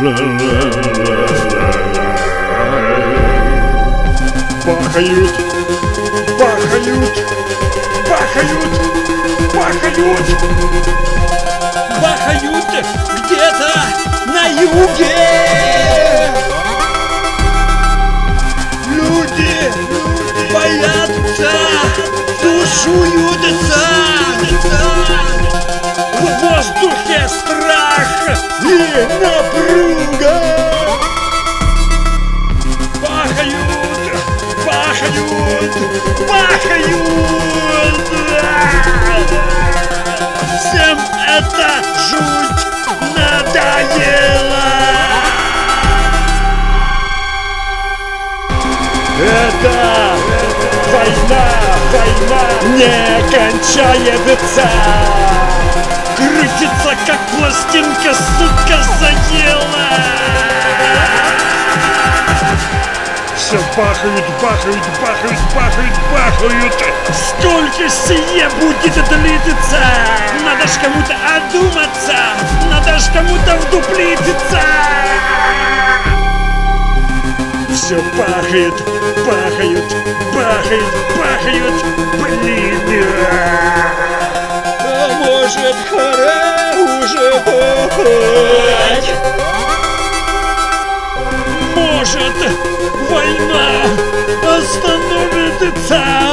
Бахают, бахают, бахают, бахают. Бахают где-то на юге! Люди боятся, тушуются! В воздухе страх и напруга! Бахают, бахают, бахают! Всем это жуть надоело! Это война, война не кончается. Крутится, как пластинка, сука, заела! Все бахают, бахают, бахают, бахают, бахают. Сколько сие будет длиться? Надо ж кому-то одуматься! Надо ж кому-то вдуплиться! Все бахает, бахают, бахают, бахают. Блин. Может, пора уже бахать? Может, война остановится?